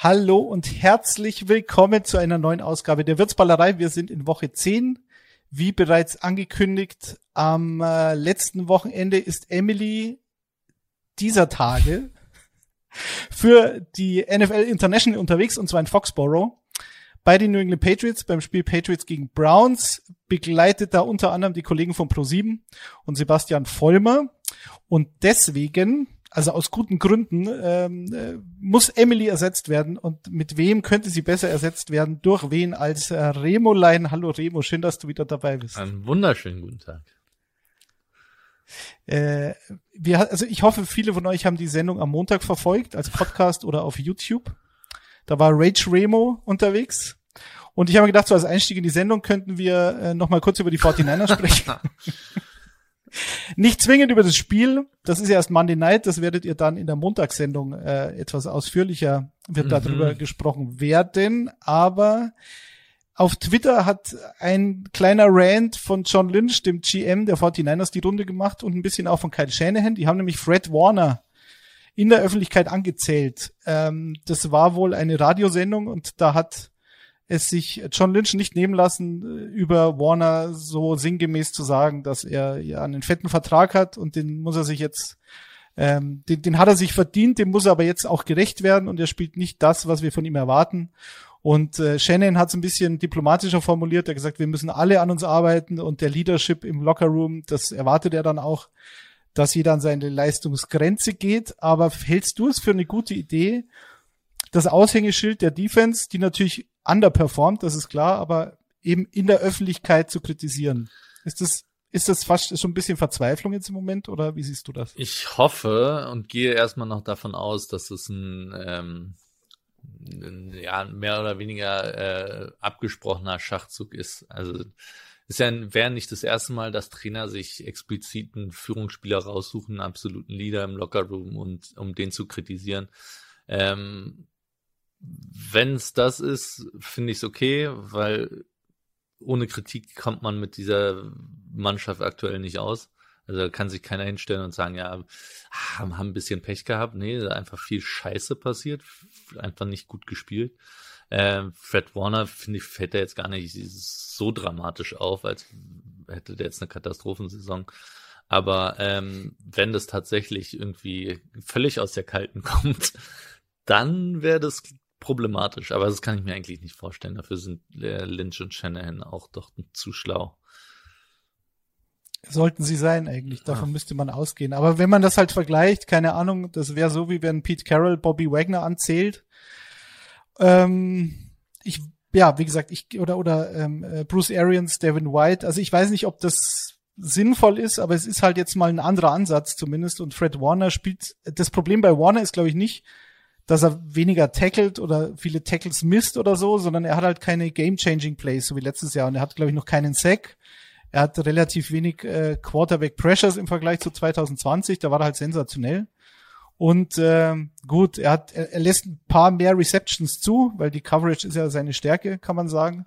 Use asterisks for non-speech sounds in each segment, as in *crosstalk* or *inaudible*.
Hallo und herzlich willkommen zu einer neuen Ausgabe der Wirtsballerei. Wir sind in Woche 10. Wie bereits angekündigt, am äh, letzten Wochenende ist Emily dieser Tage für die NFL International unterwegs und zwar in Foxborough bei den New England Patriots beim Spiel Patriots gegen Browns begleitet da unter anderem die Kollegen von Pro7 und Sebastian Vollmer und deswegen also aus guten Gründen, ähm, äh, muss Emily ersetzt werden. Und mit wem könnte sie besser ersetzt werden? Durch wen als äh, Remolein? Hallo Remo, schön, dass du wieder dabei bist. Einen wunderschönen guten Tag. Äh, wir, also ich hoffe, viele von euch haben die Sendung am Montag verfolgt, als Podcast oder auf YouTube. Da war Rage Remo unterwegs. Und ich habe mir gedacht, so als Einstieg in die Sendung könnten wir äh, noch mal kurz über die *laughs* 49ers sprechen. *laughs* Nicht zwingend über das Spiel, das ist ja erst Monday Night, das werdet ihr dann in der Montagssendung äh, etwas ausführlicher, wird mhm. darüber gesprochen werden, aber auf Twitter hat ein kleiner Rant von John Lynch, dem GM der 49ers, die Runde gemacht und ein bisschen auch von Kyle Shanahan. Die haben nämlich Fred Warner in der Öffentlichkeit angezählt. Ähm, das war wohl eine Radiosendung und da hat es sich John Lynch nicht nehmen lassen, äh, über Warner so sinngemäß zu sagen, dass er ja einen fetten Vertrag hat und den muss er sich jetzt, ähm, den, den hat er sich verdient, dem muss er aber jetzt auch gerecht werden und er spielt nicht das, was wir von ihm erwarten. Und äh, Shannon hat es ein bisschen diplomatischer formuliert, er hat gesagt, wir müssen alle an uns arbeiten und der Leadership im Lockerroom, das erwartet er dann auch, dass jeder an seine Leistungsgrenze geht. Aber hältst du es für eine gute Idee, das Aushängeschild der Defense, die natürlich underperformt, das ist klar, aber eben in der Öffentlichkeit zu kritisieren. Ist das ist das fast so ein bisschen Verzweiflung jetzt im Moment oder wie siehst du das? Ich hoffe und gehe erstmal noch davon aus, dass es ein, ähm, ein ja, mehr oder weniger äh, abgesprochener Schachzug ist. Also ist ja wäre nicht das erste Mal, dass Trainer sich explizit einen Führungsspieler raussuchen, einen absoluten Leader im Lockerroom und um den zu kritisieren. Ähm, wenn es das ist, finde ich es okay, weil ohne Kritik kommt man mit dieser Mannschaft aktuell nicht aus. Also kann sich keiner hinstellen und sagen, ja, haben, haben ein bisschen Pech gehabt. Nee, einfach viel Scheiße passiert, einfach nicht gut gespielt. Äh, Fred Warner, finde ich, fällt er jetzt gar nicht so dramatisch auf, als hätte der jetzt eine Katastrophensaison. Aber ähm, wenn das tatsächlich irgendwie völlig aus der Kalten *laughs* kommt, dann wäre das problematisch, aber das kann ich mir eigentlich nicht vorstellen. Dafür sind äh, Lynch und Shanahan auch doch zu schlau. Sollten sie sein eigentlich, davon ja. müsste man ausgehen. Aber wenn man das halt vergleicht, keine Ahnung, das wäre so, wie wenn Pete Carroll Bobby Wagner anzählt. Ähm, ich, ja, wie gesagt, ich oder oder ähm, äh, Bruce Arians, Devin White. Also ich weiß nicht, ob das sinnvoll ist, aber es ist halt jetzt mal ein anderer Ansatz zumindest. Und Fred Warner spielt. Das Problem bei Warner ist, glaube ich, nicht, dass er weniger tackelt oder viele Tackles misst oder so, sondern er hat halt keine game-changing Plays, so wie letztes Jahr. Und er hat, glaube ich, noch keinen Sack. Er hat relativ wenig äh, Quarterback-Pressures im Vergleich zu 2020. Da war er halt sensationell. Und äh, gut, er hat, er, er lässt ein paar mehr Receptions zu, weil die Coverage ist ja seine Stärke, kann man sagen.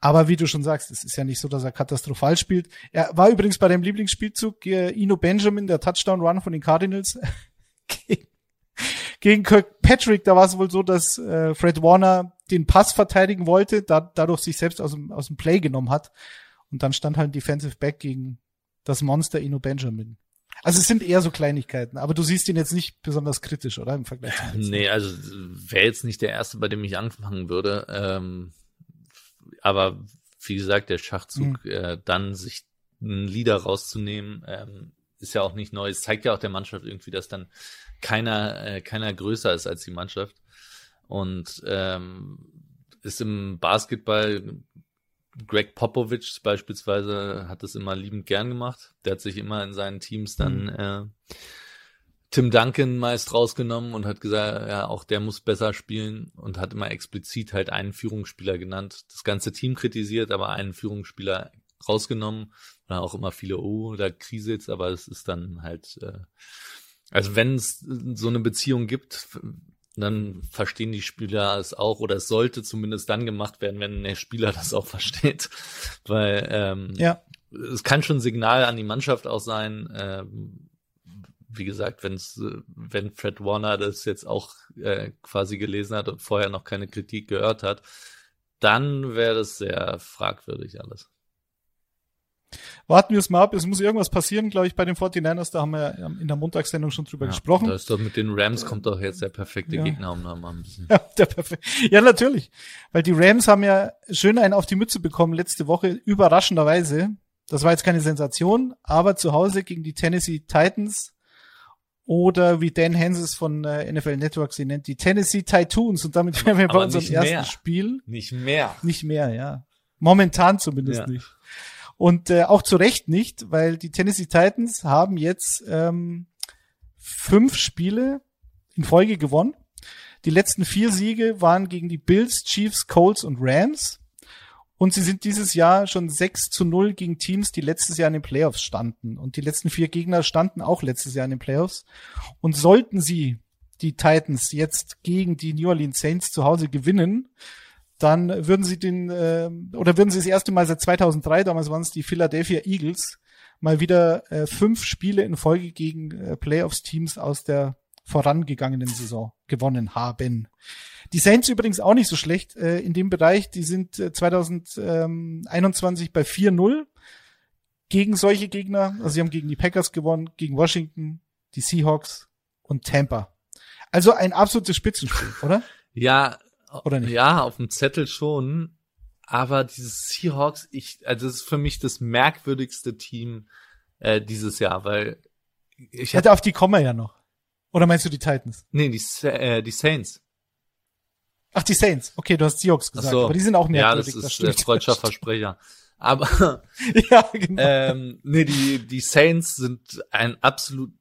Aber wie du schon sagst, es ist ja nicht so, dass er katastrophal spielt. Er war übrigens bei dem Lieblingsspielzug äh, Ino Benjamin, der Touchdown-Run von den Cardinals *laughs* gegen Kirkpatrick, da war es wohl so, dass äh, Fred Warner den Pass verteidigen wollte, da, dadurch sich selbst aus dem, aus dem Play genommen hat. Und dann stand halt ein Defensive Back gegen das Monster Ino Benjamin. Also es sind eher so Kleinigkeiten, aber du siehst ihn jetzt nicht besonders kritisch, oder? Im Vergleich zu Nee, also wäre jetzt nicht der erste, bei dem ich anfangen würde. Ähm, aber wie gesagt, der Schachzug, mhm. äh, dann sich einen Leader rauszunehmen, ähm, ist ja auch nicht neu. Es zeigt ja auch der Mannschaft irgendwie, dass dann keiner, äh, keiner größer ist als die Mannschaft. Und ähm, ist im Basketball Greg Popovich beispielsweise hat das immer liebend gern gemacht. Der hat sich immer in seinen Teams dann mhm. äh, Tim Duncan meist rausgenommen und hat gesagt, ja, auch der muss besser spielen und hat immer explizit halt einen Führungsspieler genannt. Das ganze Team kritisiert, aber einen Führungsspieler rausgenommen. Oder auch immer viele, oh, da kriselt's, aber es ist dann halt äh, also wenn es so eine Beziehung gibt, dann verstehen die Spieler es auch oder es sollte zumindest dann gemacht werden, wenn der Spieler *laughs* das auch versteht. Weil ähm, ja. es kann schon ein Signal an die Mannschaft auch sein, ähm, wie gesagt, wenn's, wenn Fred Warner das jetzt auch äh, quasi gelesen hat und vorher noch keine Kritik gehört hat, dann wäre das sehr fragwürdig alles. Warten wir es mal ab. Es muss irgendwas passieren, glaube ich, bei den 49ers. Da haben wir ja in der Montagssendung schon drüber ja, gesprochen. Da ist doch mit den Rams kommt doch jetzt der perfekte ja. Gegner, um ein bisschen. *laughs* Ja, der perfekte. ja, natürlich. Weil die Rams haben ja schön einen auf die Mütze bekommen letzte Woche, überraschenderweise. Das war jetzt keine Sensation, aber zu Hause gegen die Tennessee Titans oder wie Dan Hanses von äh, NFL Network sie nennt, die Tennessee Titans. Und damit wären wir bei unserem ersten mehr. Spiel. Nicht mehr. Nicht mehr, ja. Momentan zumindest ja. nicht. Und äh, auch zu Recht nicht, weil die Tennessee Titans haben jetzt ähm, fünf Spiele in Folge gewonnen. Die letzten vier Siege waren gegen die Bills, Chiefs, Colts und Rams. Und sie sind dieses Jahr schon 6 zu 0 gegen Teams, die letztes Jahr in den Playoffs standen. Und die letzten vier Gegner standen auch letztes Jahr in den Playoffs. Und sollten sie die Titans jetzt gegen die New Orleans Saints zu Hause gewinnen, dann würden sie den, äh, oder würden sie das erste Mal seit 2003, damals waren es die Philadelphia Eagles, mal wieder äh, fünf Spiele in Folge gegen äh, Playoffs-Teams aus der vorangegangenen Saison gewonnen haben. Die Saints übrigens auch nicht so schlecht äh, in dem Bereich. Die sind äh, 2021 bei 4-0 gegen solche Gegner. Also sie haben gegen die Packers gewonnen, gegen Washington, die Seahawks und Tampa. Also ein absolutes Spitzenspiel, oder? Ja, oder nicht? Ja, auf dem Zettel schon. Aber dieses Seahawks, ich, also das ist für mich das merkwürdigste Team äh, dieses Jahr, weil ich hätte auf die kommen wir ja noch. Oder meinst du die Titans? Nee, die, äh, die Saints. Ach, die Saints. Okay, du hast Seahawks gesagt, so. aber die sind auch merkwürdig. Ja, das ist das der freudscher Versprecher. Aber *laughs* ja, genau. ähm, nee, die, die Saints sind ein absolut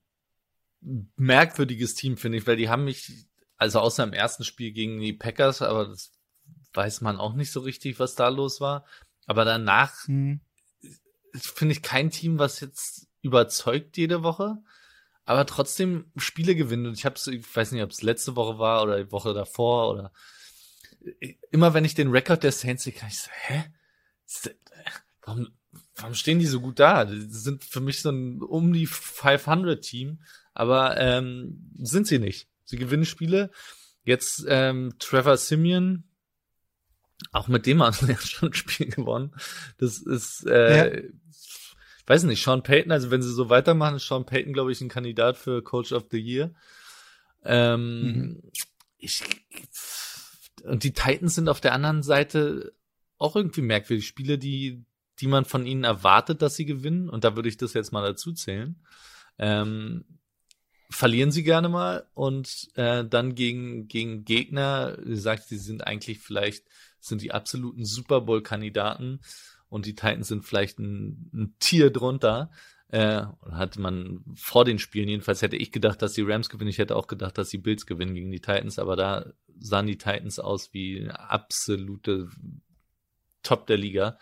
merkwürdiges Team, finde ich, weil die haben mich also außer im ersten Spiel gegen die Packers, aber das weiß man auch nicht so richtig, was da los war. Aber danach hm. finde ich kein Team, was jetzt überzeugt jede Woche, aber trotzdem Spiele gewinnt. Und ich habe ich weiß nicht, ob es letzte Woche war oder die Woche davor oder immer wenn ich den Rekord der Saints sehe, kann ich so, hä? Warum, warum stehen die so gut da? Die sind für mich so ein um die 500 Team, aber ähm, sind sie nicht. Sie gewinnen Spiele. Jetzt ähm, Trevor Simeon, auch mit dem haben *laughs* sie ja schon ein Spiel gewonnen. Das ist, äh, ja. weiß nicht, Sean Payton, also wenn sie so weitermachen, ist Sean Payton, glaube ich, ein Kandidat für Coach of the Year. Ähm, mhm. Ich, und die Titans sind auf der anderen Seite auch irgendwie merkwürdig. Spiele, die, die man von ihnen erwartet, dass sie gewinnen. Und da würde ich das jetzt mal dazu zählen. Ähm, verlieren sie gerne mal und äh, dann gegen, gegen Gegner, wie gesagt, sie sind eigentlich vielleicht, sind die absoluten Super Bowl-Kandidaten und die Titans sind vielleicht ein, ein Tier drunter. Äh, hatte man vor den Spielen, jedenfalls hätte ich gedacht, dass die Rams gewinnen. Ich hätte auch gedacht, dass die Bills gewinnen gegen die Titans, aber da sahen die Titans aus wie absolute Top der Liga.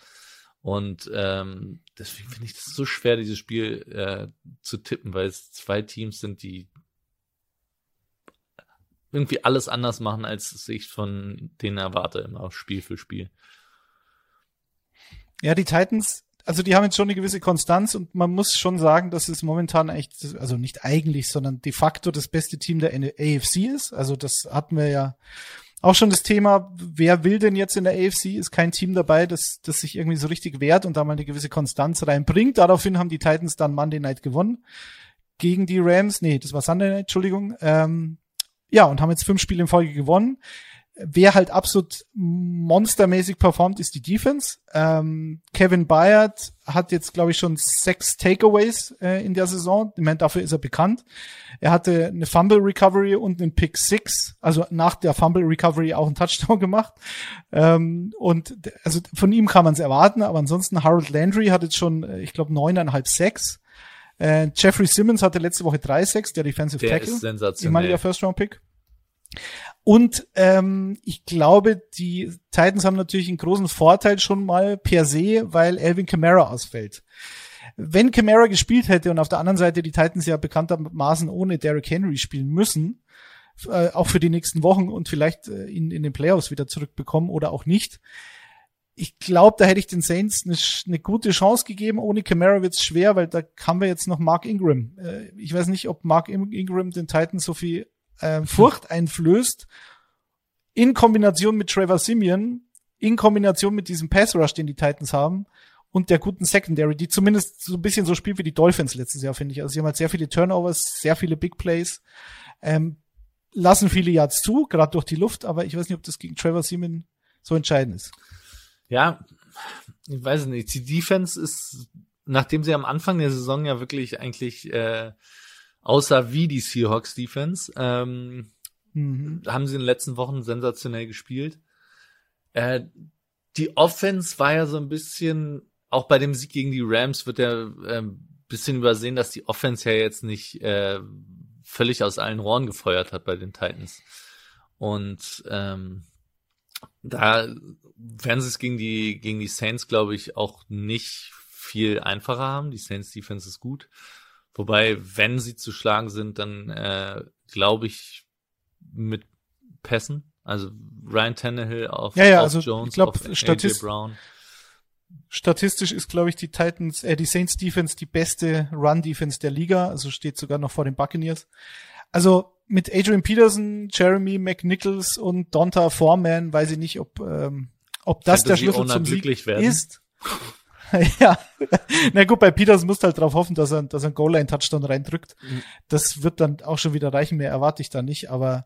Und ähm, deswegen finde ich das so schwer, dieses Spiel äh, zu tippen, weil es zwei Teams sind, die irgendwie alles anders machen, als ich von denen erwarte, immer Spiel für Spiel. Ja, die Titans, also die haben jetzt schon eine gewisse Konstanz und man muss schon sagen, dass es momentan echt, also nicht eigentlich, sondern de facto das beste Team der AFC ist. Also das hatten wir ja auch schon das Thema, wer will denn jetzt in der AFC? Ist kein Team dabei, das, das sich irgendwie so richtig wehrt und da mal eine gewisse Konstanz reinbringt. Daraufhin haben die Titans dann Monday Night gewonnen gegen die Rams. Nee, das war Sunday Night, Entschuldigung. Ähm, ja, und haben jetzt fünf Spiele in Folge gewonnen. Wer halt absolut monstermäßig performt, ist die Defense. Ähm, Kevin Byard hat jetzt, glaube ich, schon sechs Takeaways äh, in der Saison. Ich meine, dafür ist er bekannt. Er hatte eine Fumble Recovery und einen Pick Six, also nach der Fumble Recovery auch einen Touchdown *laughs* gemacht. Ähm, und also von ihm kann man es erwarten, aber ansonsten Harold Landry hat jetzt schon, äh, ich glaube, neuneinhalb Sacks. Äh, Jeffrey Simmons hatte letzte Woche drei Sacks, der Defensive der Tackle. Ist sensationell. Ehemaliger First Round Pick. Und ähm, ich glaube, die Titans haben natürlich einen großen Vorteil schon mal per se, weil Elvin Kamara ausfällt. Wenn Kamara gespielt hätte und auf der anderen Seite die Titans ja bekanntermaßen ohne Derrick Henry spielen müssen, äh, auch für die nächsten Wochen und vielleicht äh, ihn in den Playoffs wieder zurückbekommen oder auch nicht, ich glaube, da hätte ich den Saints eine, eine gute Chance gegeben. Ohne Camara wird's schwer, weil da haben wir jetzt noch Mark Ingram. Äh, ich weiß nicht, ob Mark Ingram den Titans so viel äh, Furcht einflößt. In Kombination mit Trevor Simeon, in Kombination mit diesem Pass Rush, den die Titans haben und der guten Secondary, die zumindest so ein bisschen so spielt wie die Dolphins letztes Jahr, finde ich. Also sie haben halt sehr viele Turnovers, sehr viele Big Plays, ähm, lassen viele Yards zu, gerade durch die Luft, aber ich weiß nicht, ob das gegen Trevor Simeon so entscheidend ist. Ja, ich weiß nicht. Die Defense ist, nachdem sie am Anfang der Saison ja wirklich eigentlich äh, außer wie die Seahawks Defense, ähm, mhm. haben sie in den letzten Wochen sensationell gespielt. Äh, die Offense war ja so ein bisschen, auch bei dem Sieg gegen die Rams wird ja äh, bisschen übersehen, dass die Offense ja jetzt nicht äh, völlig aus allen Rohren gefeuert hat bei den Titans. Und ähm, da werden sie es gegen die, gegen die Saints, glaube ich, auch nicht viel einfacher haben. Die Saints Defense ist gut. Wobei, wenn sie zu schlagen sind, dann äh, glaube ich mit Pässen. Also Ryan Tannehill auf, ja, ja, auf also, Jones, ich glaub, auf Statist Brown. Statistisch ist, glaube ich, die Titans, äh, die Saints Defense die beste Run Defense der Liga. Also steht sogar noch vor den Buccaneers. Also mit Adrian Peterson, Jeremy McNichols und Donta Foreman weiß ich nicht, ob, ähm, ob das Fantasy der Schlüssel zum Sieg werden. ist. *laughs* ja, na gut, bei Peterson musst du halt darauf hoffen, dass er, dass er einen Goal-Line-Touchdown reindrückt. Mhm. Das wird dann auch schon wieder reichen, mehr erwarte ich da nicht, aber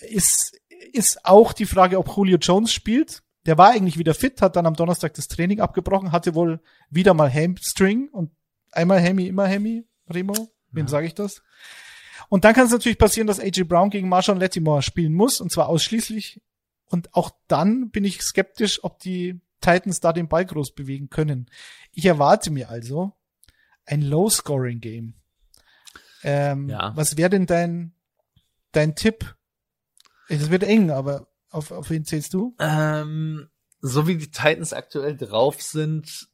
ist, ist auch die Frage, ob Julio Jones spielt. Der war eigentlich wieder fit, hat dann am Donnerstag das Training abgebrochen, hatte wohl wieder mal Hamstring und einmal Hemi, immer Hemi, Remo. Wem ja. sage ich das? Und dann kann es natürlich passieren, dass AJ Brown gegen Marshawn Lattimore spielen muss, und zwar ausschließlich. Und auch dann bin ich skeptisch, ob die Titans da den Ball groß bewegen können. Ich erwarte mir also ein Low-Scoring-Game. Ähm, ja. Was wäre denn dein, dein Tipp? Es wird eng, aber auf, auf wen zählst du? Ähm, so wie die Titans aktuell drauf sind,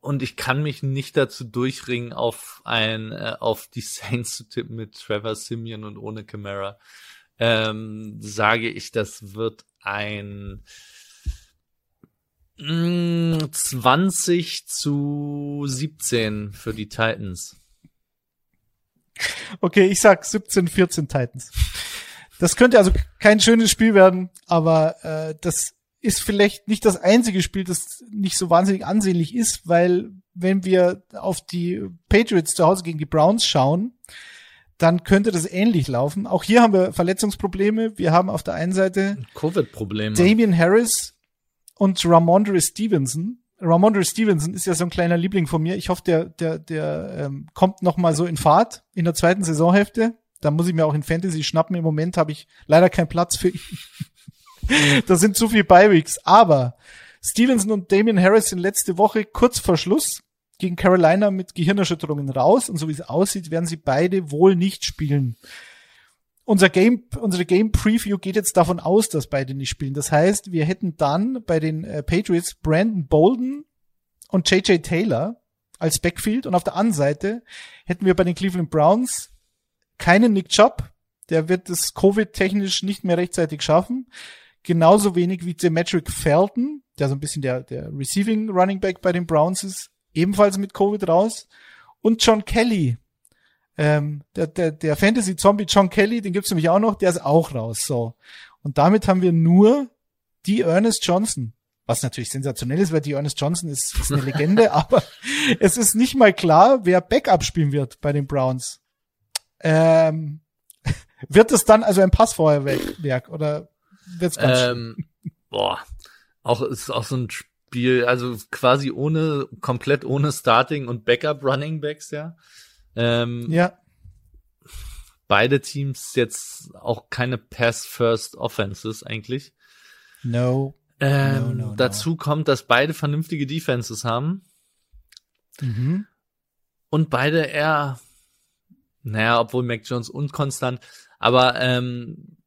und ich kann mich nicht dazu durchringen, auf ein, äh, auf die Saints zu tippen mit Trevor Simeon und ohne Camara. Ähm, sage ich, das wird ein 20 zu 17 für die Titans. Okay, ich sag 17, 14 Titans. Das könnte also kein schönes Spiel werden, aber äh, das ist vielleicht nicht das einzige Spiel, das nicht so wahnsinnig ansehnlich ist, weil wenn wir auf die Patriots zu Hause gegen die Browns schauen, dann könnte das ähnlich laufen. Auch hier haben wir Verletzungsprobleme. Wir haben auf der einen Seite Covid-Probleme. Damian Harris und Ramondre Stevenson. Ramondre Stevenson ist ja so ein kleiner Liebling von mir. Ich hoffe, der, der, der ähm, kommt noch mal so in Fahrt in der zweiten Saisonhälfte. Da muss ich mir auch in Fantasy schnappen. Im Moment habe ich leider keinen Platz für ihn. *laughs* da sind zu viel Bi-Weeks. Aber Stevenson und Damian Harris sind letzte Woche kurz vor Schluss gegen Carolina mit Gehirnerschütterungen raus. Und so wie es aussieht, werden sie beide wohl nicht spielen. Unser Game, unsere Game Preview geht jetzt davon aus, dass beide nicht spielen. Das heißt, wir hätten dann bei den äh, Patriots Brandon Bolden und JJ Taylor als Backfield und auf der anderen Seite hätten wir bei den Cleveland Browns keinen Nick Chubb. Der wird es Covid-technisch nicht mehr rechtzeitig schaffen genauso wenig wie Demetric Felton, der so ein bisschen der, der Receiving Running Back bei den Browns ist, ebenfalls mit Covid raus. Und John Kelly, ähm, der, der, der Fantasy-Zombie John Kelly, den gibt's nämlich auch noch, der ist auch raus. So. Und damit haben wir nur die Ernest Johnson. Was natürlich sensationell ist, weil die Ernest Johnson ist, ist eine Legende, *laughs* aber es ist nicht mal klar, wer Backup spielen wird bei den Browns. Ähm, *laughs* wird es dann also ein Passfeuerwerk oder wird's ganz ähm, Boah, auch ist auch so ein Spiel, also quasi ohne, komplett ohne Starting und Backup Running Backs, ja. Ähm, ja. Beide Teams jetzt auch keine Pass-First Offenses eigentlich. No. Ähm, no, no, dazu kommt, dass beide vernünftige Defenses haben. Mhm. Und beide eher, naja, obwohl Mac Jones unkonstant, aber ähm,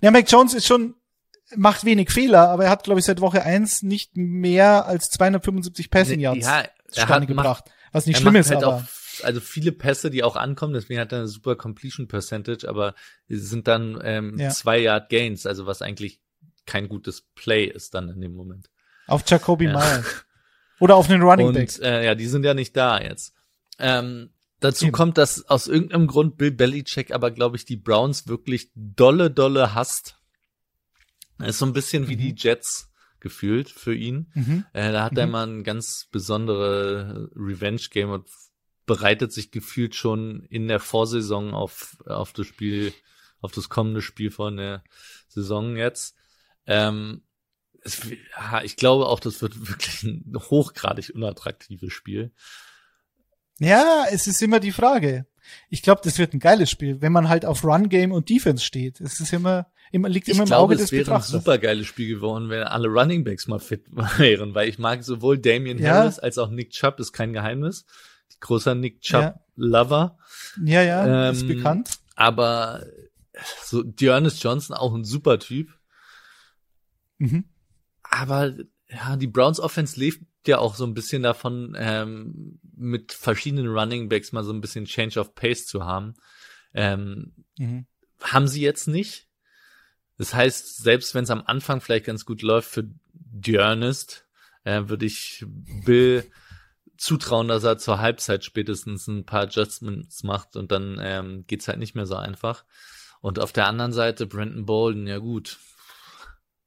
ja, Mac Jones ist schon, macht wenig Fehler, aber er hat, glaube ich, seit Woche eins nicht mehr als 275 Passing Yards ja, er hat gebracht. Macht, was nicht schlimm ist, halt aber. Also viele Pässe, die auch ankommen, deswegen hat er eine super Completion Percentage, aber sind dann ähm, ja. zwei Yard Gains, also was eigentlich kein gutes Play ist dann in dem Moment. Auf Jacoby ja. Myers. Oder auf den Running Back. Äh, ja, die sind ja nicht da jetzt. Ähm, dazu Eben. kommt, dass aus irgendeinem Grund Bill Belichick aber, glaube ich, die Browns wirklich dolle, dolle hasst. Das ist so ein bisschen mhm. wie die Jets gefühlt für ihn. Mhm. Äh, da hat mhm. er immer ein ganz besondere Revenge-Game und bereitet sich gefühlt schon in der Vorsaison auf, auf das Spiel, auf das kommende Spiel von der Saison jetzt. Ähm, es, ich glaube auch, das wird wirklich ein hochgradig unattraktives Spiel. Ja, es ist immer die Frage. Ich glaube, das wird ein geiles Spiel, wenn man halt auf Run Game und Defense steht. Es ist immer, immer liegt immer ich im glaube, Auge des Betrachters. Ich glaube, es wäre ein super geiles Spiel geworden, wenn alle Running Backs mal fit *laughs* wären, weil ich mag sowohl Damian ja. Harris als auch Nick Chubb, ist kein Geheimnis. Großer Nick Chubb ja. Lover. Ja, ja, ähm, ist bekannt. Aber so Dearness Johnson auch ein super Typ. Mhm. Aber ja, die Browns Offense lebt ja auch so ein bisschen davon, ähm, mit verschiedenen Running Backs mal so ein bisschen Change of Pace zu haben. Ähm, mhm. Haben sie jetzt nicht. Das heißt, selbst wenn es am Anfang vielleicht ganz gut läuft für Dearnest, äh, würde ich Bill zutrauen, dass er zur Halbzeit spätestens ein paar Adjustments macht und dann ähm, geht's halt nicht mehr so einfach. Und auf der anderen Seite Brandon Bolden, ja gut.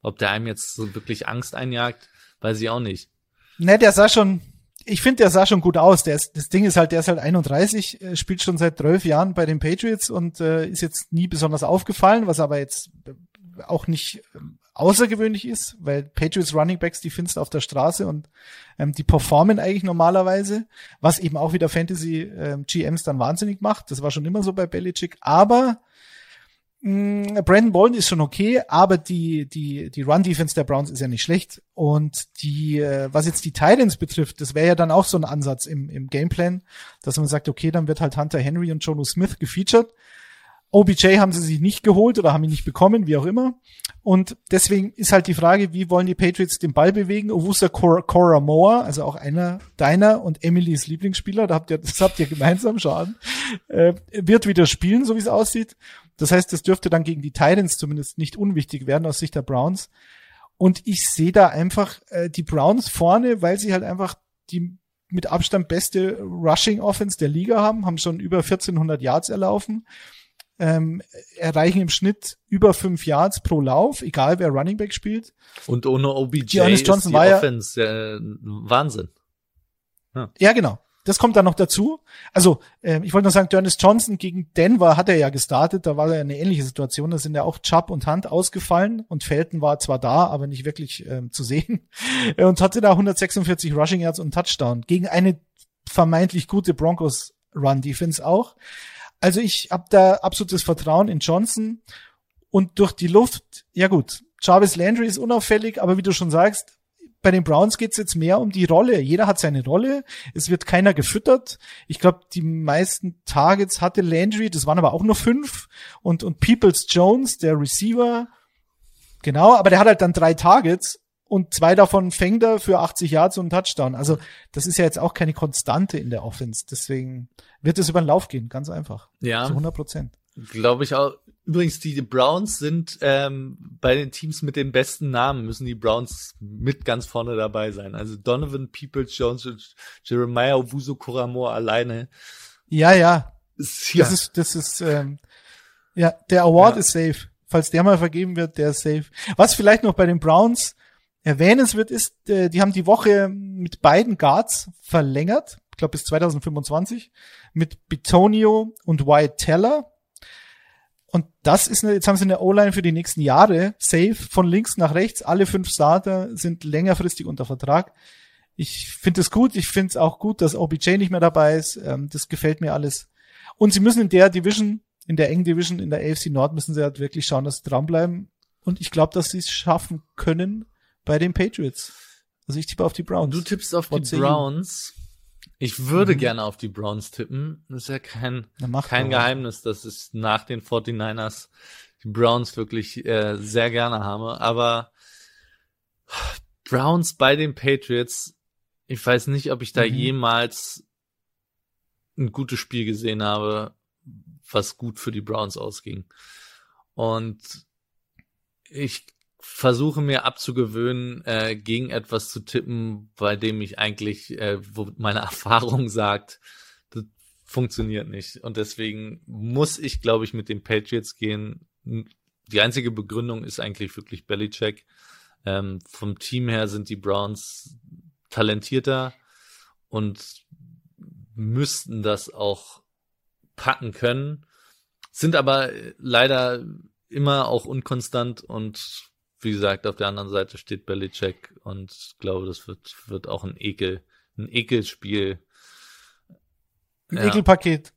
Ob der einem jetzt so wirklich Angst einjagt, weiß ich auch nicht. Ne, der sah schon, ich finde, der sah schon gut aus. Der ist, das Ding ist halt, der ist halt 31, äh, spielt schon seit 12 Jahren bei den Patriots und äh, ist jetzt nie besonders aufgefallen, was aber jetzt auch nicht ähm, außergewöhnlich ist, weil Patriots Running Backs, die findest auf der Straße und ähm, die performen eigentlich normalerweise, was eben auch wieder Fantasy ähm, GMs dann wahnsinnig macht. Das war schon immer so bei Belichick, aber mh, mm, Brandon Bolden ist schon okay, aber die die die Run Defense der Browns ist ja nicht schlecht. Und die äh, was jetzt die Titans betrifft, das wäre ja dann auch so ein Ansatz im im Gameplan, dass man sagt, okay, dann wird halt Hunter Henry und Jono Smith gefeatured OBJ haben sie sich nicht geholt oder haben ihn nicht bekommen, wie auch immer. Und deswegen ist halt die Frage, wie wollen die Patriots den Ball bewegen? Owusa Cora Moore, also auch einer deiner und Emilys Lieblingsspieler, da habt ihr, das habt ihr gemeinsam schon, äh, wird wieder spielen, so wie es aussieht. Das heißt, das dürfte dann gegen die Titans zumindest nicht unwichtig werden aus Sicht der Browns. Und ich sehe da einfach äh, die Browns vorne, weil sie halt einfach die mit Abstand beste Rushing Offense der Liga haben, haben schon über 1400 Yards erlaufen ähm, erreichen im Schnitt über fünf Yards pro Lauf, egal wer Running Back spielt. Und ohne OBJ Giannis Johnson ist die Offense ja, äh, Wahnsinn. Ja. ja, genau. Das kommt dann noch dazu. Also, äh, ich wollte noch sagen, Dennis Johnson gegen Denver hat er ja gestartet. Da war ja eine ähnliche Situation. Da sind ja auch Chubb und Hunt ausgefallen und Felton war zwar da, aber nicht wirklich ähm, zu sehen. *laughs* Und hatte da 146 Rushing Yards und Touchdown gegen eine vermeintlich gute Broncos Run Defense auch. Also ich habe da absolutes Vertrauen in Johnson und durch die Luft, ja gut, Jarvis Landry ist unauffällig, aber wie du schon sagst, bei den Browns geht's jetzt mehr um die Rolle. Jeder hat seine Rolle. Es wird keiner gefüttert. Ich glaube, die meisten Targets hatte Landry, das waren aber auch nur fünf. Und, und Peoples Jones, der Receiver, genau, aber der hat halt dann drei Targets und zwei davon fängt er für 80 Yards und Touchdown. Also das ist ja jetzt auch keine Konstante in der Offense. Deswegen wird es über den Lauf gehen, ganz einfach. Ja. Zu 100 Prozent. Glaube ich auch. Übrigens, die Browns sind ähm, bei den Teams mit den besten Namen, müssen die Browns mit ganz vorne dabei sein. Also Donovan Peoples Jones und Jeremiah Owusu Koramor alleine. Ja, ja. ja. Das ist, das ist, ähm, ja, der Award ja. ist safe. Falls der mal vergeben wird, der ist safe. Was vielleicht noch bei den Browns erwähnenswert ist, äh, die haben die Woche mit beiden Guards verlängert glaube bis 2025, mit Bitonio und Wyatt Teller. Und das ist, eine, jetzt haben sie eine O-Line für die nächsten Jahre, safe, von links nach rechts. Alle fünf Starter sind längerfristig unter Vertrag. Ich finde es gut. Ich finde es auch gut, dass OBJ nicht mehr dabei ist. Ähm, das gefällt mir alles. Und sie müssen in der Division, in der engen Division, in der AFC Nord, müssen sie halt wirklich schauen, dass sie dranbleiben. Und ich glaube, dass sie es schaffen können bei den Patriots. Also ich tippe auf die Browns. Du tippst auf What die Browns. Ich würde mhm. gerne auf die Browns tippen. Das ist ja kein, kein Geheimnis, dass ich nach den 49ers die Browns wirklich äh, sehr gerne habe. Aber Browns bei den Patriots, ich weiß nicht, ob ich da mhm. jemals ein gutes Spiel gesehen habe, was gut für die Browns ausging. Und ich versuche mir abzugewöhnen, äh, gegen etwas zu tippen, bei dem ich eigentlich, äh, wo meine *laughs* Erfahrung sagt, das funktioniert nicht. Und deswegen muss ich, glaube ich, mit den Patriots gehen. Die einzige Begründung ist eigentlich wirklich Belichick. Ähm, vom Team her sind die Browns talentierter und müssten das auch packen können, sind aber leider immer auch unkonstant und wie gesagt, auf der anderen Seite steht Belichick und ich glaube, das wird, wird auch ein Ekel, ein Ekelspiel. Ein ja. Ekelpaket.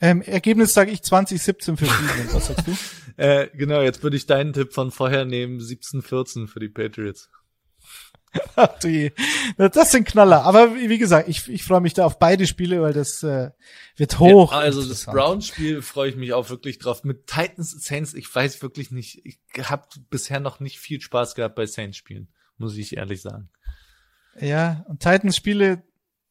Ähm, Ergebnis sage ich 2017 für Cleveland. Was sagst du? *laughs* äh, genau, jetzt würde ich deinen Tipp von vorher nehmen, 17-14 für die Patriots. *laughs* Ach du je. Das sind Knaller. Aber wie gesagt, ich, ich freue mich da auf beide Spiele, weil das äh, wird hoch. Ja, also das Browns-Spiel freue ich mich auch wirklich drauf. Mit Titans Saints, ich weiß wirklich nicht, ich habe bisher noch nicht viel Spaß gehabt bei Saints-Spielen, muss ich ehrlich sagen. Ja, und Titans-Spiele,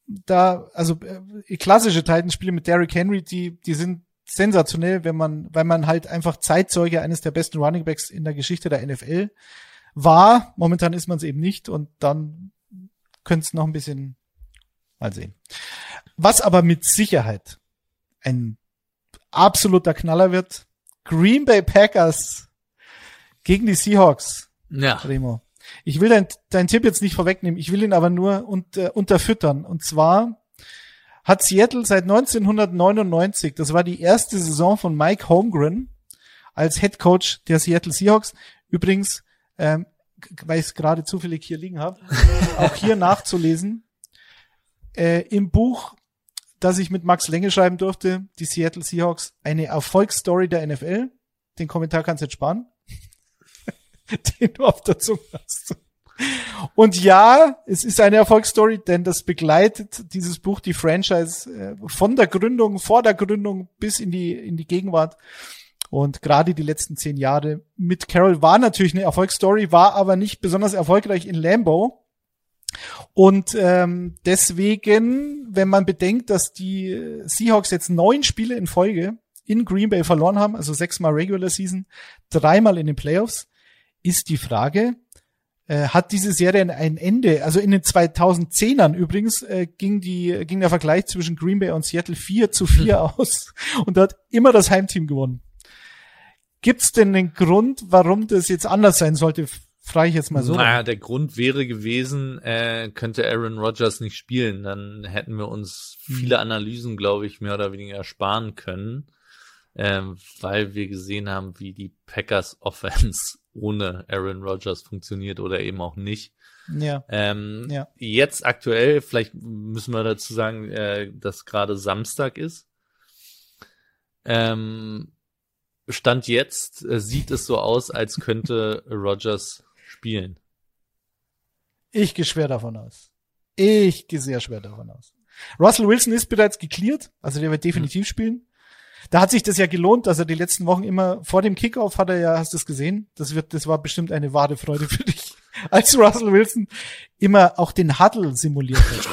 da, also äh, klassische Titans-Spiele mit Derrick Henry, die, die sind sensationell, wenn man, weil man halt einfach Zeitzeuge eines der besten Runningbacks in der Geschichte der NFL war. Momentan ist man es eben nicht und dann könnte es noch ein bisschen mal sehen. Was aber mit Sicherheit ein absoluter Knaller wird, Green Bay Packers gegen die Seahawks. Ja. Remo. Ich will deinen dein Tipp jetzt nicht vorwegnehmen, ich will ihn aber nur unter, unterfüttern. Und zwar hat Seattle seit 1999, das war die erste Saison von Mike Holmgren als Head Coach der Seattle Seahawks. Übrigens ähm, weil ich es gerade zufällig hier liegen habe, *laughs* auch hier nachzulesen. Äh, Im Buch, das ich mit Max Länge schreiben durfte, die Seattle Seahawks, eine Erfolgsstory der NFL. Den Kommentar kannst du jetzt sparen. *laughs* Den du auf der Zunge hast. Und ja, es ist eine Erfolgsstory, denn das begleitet dieses Buch die Franchise äh, von der Gründung, vor der Gründung bis in die, in die Gegenwart. Und gerade die letzten zehn Jahre mit Carroll war natürlich eine Erfolgsstory, war aber nicht besonders erfolgreich in Lambo. Und ähm, deswegen, wenn man bedenkt, dass die Seahawks jetzt neun Spiele in Folge in Green Bay verloren haben, also sechsmal Regular Season, dreimal in den Playoffs, ist die Frage, äh, hat diese Serie ein Ende? Also in den 2010ern übrigens äh, ging die ging der Vergleich zwischen Green Bay und Seattle 4 zu 4 *laughs* aus und da hat immer das Heimteam gewonnen. Gibt's denn den Grund, warum das jetzt anders sein sollte? Frage ich jetzt mal so. Naja, der Grund wäre gewesen, äh, könnte Aaron Rodgers nicht spielen. Dann hätten wir uns hm. viele Analysen, glaube ich, mehr oder weniger sparen können, ähm, weil wir gesehen haben, wie die Packers Offense ohne Aaron Rodgers funktioniert oder eben auch nicht. Ja. Ähm, ja. Jetzt aktuell, vielleicht müssen wir dazu sagen, äh, dass gerade Samstag ist. Ähm, Stand jetzt äh, sieht es so aus, als könnte Rogers spielen. Ich gehe schwer davon aus. Ich gehe sehr schwer davon aus. Russell Wilson ist bereits geklärt, also der wird definitiv mhm. spielen. Da hat sich das ja gelohnt, dass er die letzten Wochen immer vor dem Kickoff hat er ja, hast du es gesehen? Das wird, das war bestimmt eine wahre Freude für dich, *laughs* als Russell Wilson immer auch den Huddle simuliert hat.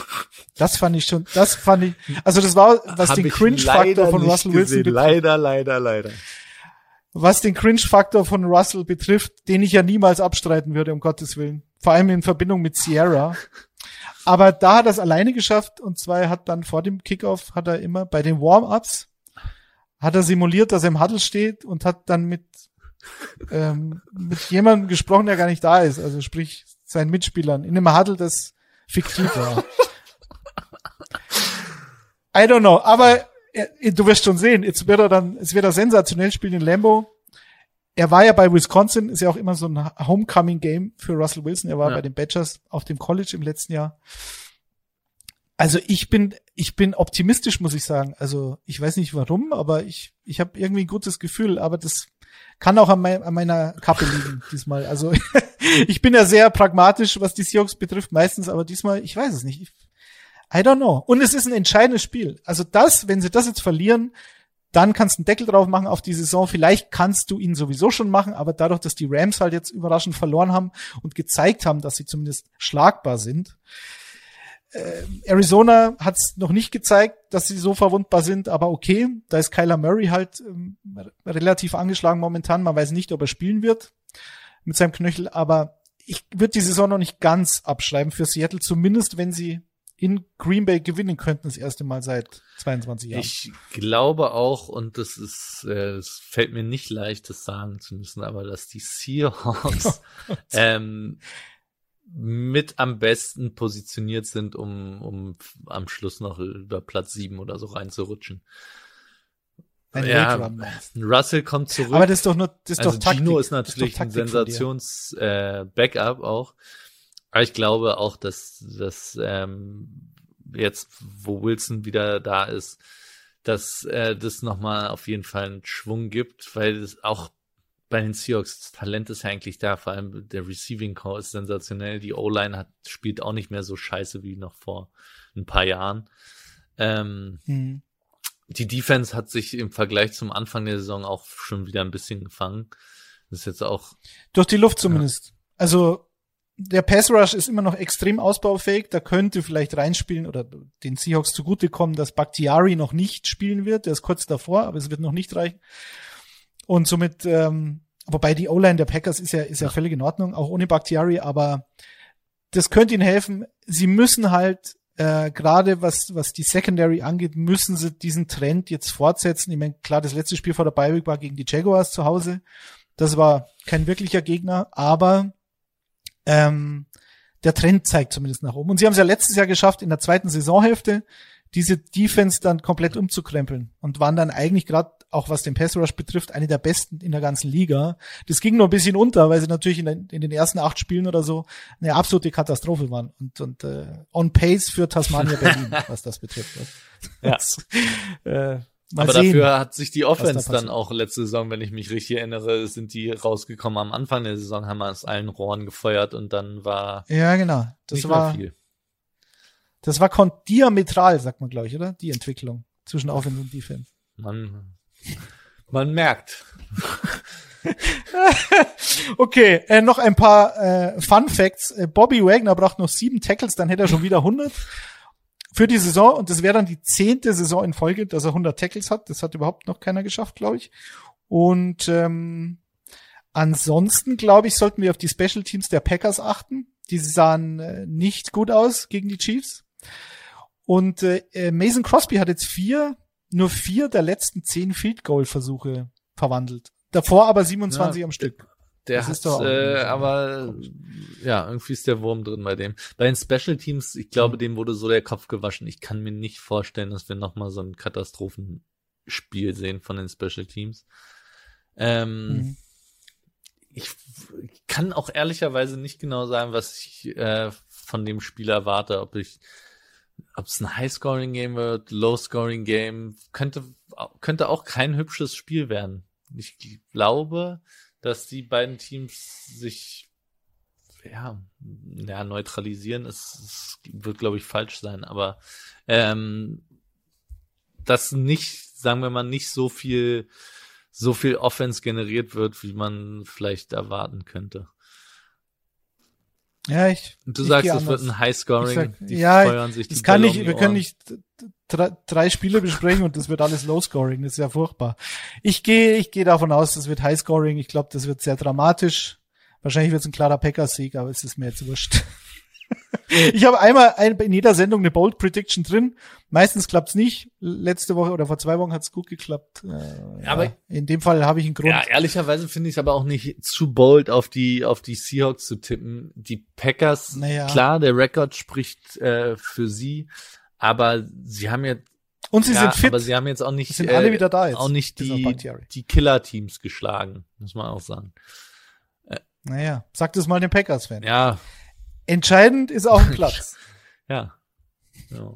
Das fand ich schon, das fand ich, also das war, was Hab den Cringe-Faktor von Russell Wilson betrifft. Leider, leider, leider was den Cringe-Faktor von Russell betrifft, den ich ja niemals abstreiten würde, um Gottes Willen. Vor allem in Verbindung mit Sierra. Aber da hat er es alleine geschafft und zwar hat dann vor dem Kickoff hat er immer bei den Warm-ups hat er simuliert, dass er im Huddle steht und hat dann mit ähm, mit jemandem gesprochen, der gar nicht da ist, also sprich seinen Mitspielern in einem Huddle, das fiktiv war. *laughs* I don't know, aber du wirst schon sehen, jetzt wird er dann, es wird er sensationell spielen in Lambo. Er war ja bei Wisconsin, ist ja auch immer so ein Homecoming-Game für Russell Wilson. Er war ja. bei den Badgers auf dem College im letzten Jahr. Also ich bin, ich bin optimistisch, muss ich sagen. Also ich weiß nicht warum, aber ich, ich habe irgendwie ein gutes Gefühl, aber das kann auch an, mein, an meiner Kappe liegen diesmal. Also *laughs* ich bin ja sehr pragmatisch, was die Seahawks betrifft, meistens, aber diesmal, ich weiß es nicht. Ich, I don't know. Und es ist ein entscheidendes Spiel. Also das, wenn sie das jetzt verlieren, dann kannst du einen Deckel drauf machen auf die Saison. Vielleicht kannst du ihn sowieso schon machen, aber dadurch, dass die Rams halt jetzt überraschend verloren haben und gezeigt haben, dass sie zumindest schlagbar sind, äh, Arizona hat es noch nicht gezeigt, dass sie so verwundbar sind, aber okay, da ist Kyler Murray halt ähm, relativ angeschlagen momentan. Man weiß nicht, ob er spielen wird. mit seinem Knöchel, aber ich würde die Saison noch nicht ganz abschreiben für Seattle, zumindest wenn sie in Green Bay gewinnen könnten, das erste Mal seit 22 Jahren. Ich glaube auch, und das ist, äh, es fällt mir nicht leicht, das sagen zu müssen, aber dass die Seahawks *laughs* oh ähm, mit am besten positioniert sind, um, um am Schluss noch über Platz sieben oder so reinzurutschen. Ein ja, Russell kommt zurück. Aber das ist doch nur, das ist also doch Taktik. Gino ist natürlich ist ein Sensations-Backup äh, auch. Aber ich glaube auch, dass, dass ähm, jetzt, wo Wilson wieder da ist, dass äh, das nochmal auf jeden Fall einen Schwung gibt, weil es auch bei den Seahawks das Talent ist ja eigentlich da, vor allem der Receiving Core ist sensationell, die O-Line hat spielt auch nicht mehr so scheiße wie noch vor ein paar Jahren. Ähm, mhm. Die Defense hat sich im Vergleich zum Anfang der Saison auch schon wieder ein bisschen gefangen. Das ist jetzt auch durch die Luft zumindest. Ja. Also der Pass Rush ist immer noch extrem ausbaufähig. Da könnte vielleicht reinspielen oder den Seahawks zugutekommen, dass Bakhtiari noch nicht spielen wird. Der ist kurz davor, aber es wird noch nicht reichen. Und somit, ähm, wobei die O-Line der Packers ist ja, ist ja völlig in Ordnung, auch ohne Bakhtiari, aber das könnte ihnen helfen. Sie müssen halt, äh, gerade was, was die Secondary angeht, müssen sie diesen Trend jetzt fortsetzen. Ich meine, klar, das letzte Spiel vor der Bye war gegen die Jaguars zu Hause. Das war kein wirklicher Gegner, aber ähm, der Trend zeigt zumindest nach oben. Und sie haben es ja letztes Jahr geschafft, in der zweiten Saisonhälfte diese Defense dann komplett umzukrempeln und waren dann eigentlich gerade auch was den Pass Rush betrifft, eine der besten in der ganzen Liga. Das ging nur ein bisschen unter, weil sie natürlich in, den, in den ersten acht Spielen oder so eine absolute Katastrophe waren und, und äh, on pace für Tasmania Berlin, *laughs* was das betrifft. Ja. *laughs* Das, äh, Mal Aber sehen, dafür hat sich die Offense da dann auch letzte Saison, wenn ich mich richtig erinnere, sind die rausgekommen. Am Anfang der Saison haben wir es allen Rohren gefeuert und dann war ja genau. Das war viel. Das war diametral, sagt man glaube ich, oder? Die Entwicklung zwischen Offense und Defense. Man, man merkt. *laughs* okay, äh, noch ein paar äh, Fun Facts. Äh, Bobby Wagner braucht noch sieben Tackles, dann hätte er schon wieder 100 für die Saison und das wäre dann die zehnte Saison in Folge, dass er 100 Tackles hat. Das hat überhaupt noch keiner geschafft, glaube ich. Und ähm, ansonsten, glaube ich, sollten wir auf die Special Teams der Packers achten. Die sahen äh, nicht gut aus gegen die Chiefs. Und äh, äh Mason Crosby hat jetzt vier, nur vier der letzten zehn Field Goal Versuche verwandelt. Davor aber 27 ja, am Stück. Der das hat, äh, aber ja, irgendwie ist der Wurm drin bei dem. Bei den Special Teams, ich glaube, mhm. dem wurde so der Kopf gewaschen. Ich kann mir nicht vorstellen, dass wir nochmal so ein Katastrophenspiel sehen von den Special Teams. Ähm, mhm. ich, kann auch ehrlicherweise nicht genau sagen, was ich äh, von dem Spiel erwarte, ob ich ob es ein High-Scoring-Game wird, Low-Scoring-Game, könnte, könnte auch kein hübsches Spiel werden. Ich glaube, dass die beiden Teams sich ja, ja neutralisieren. Es, wird, glaube ich, falsch sein, aber ähm, dass nicht, sagen wir mal, nicht so viel so viel Offense generiert wird, wie man vielleicht erwarten könnte. Ja, ich. du ich sagst, es wird ein High-Scoring, sag, die ja, feuern sich das kann nicht, wir können nicht drei, drei Spiele besprechen und das wird alles Low-Scoring, das ist ja furchtbar. Ich gehe, ich gehe davon aus, das wird High-Scoring, ich glaube, das wird sehr dramatisch. Wahrscheinlich wird es ein klarer Packers-Sieg, aber es ist mir jetzt wurscht. *laughs* ich habe einmal ein, in jeder Sendung eine Bold Prediction drin. Meistens klappt's nicht. Letzte Woche oder vor zwei Wochen hat's gut geklappt. Äh, ja, aber in dem Fall habe ich einen Grund. Ja, ehrlicherweise finde ich es aber auch nicht zu bold, auf die auf die Seahawks zu tippen. Die Packers, naja. klar, der Rekord spricht äh, für sie, aber sie haben jetzt und sie ja, sind fit. Aber sie haben jetzt auch nicht, sind alle äh, wieder da jetzt, auch nicht die, die Killer-Teams geschlagen, muss man auch sagen. Naja, sag das mal den Packers-Fan. Ja. Entscheidend ist auch ein Platz. *laughs* ja. ja.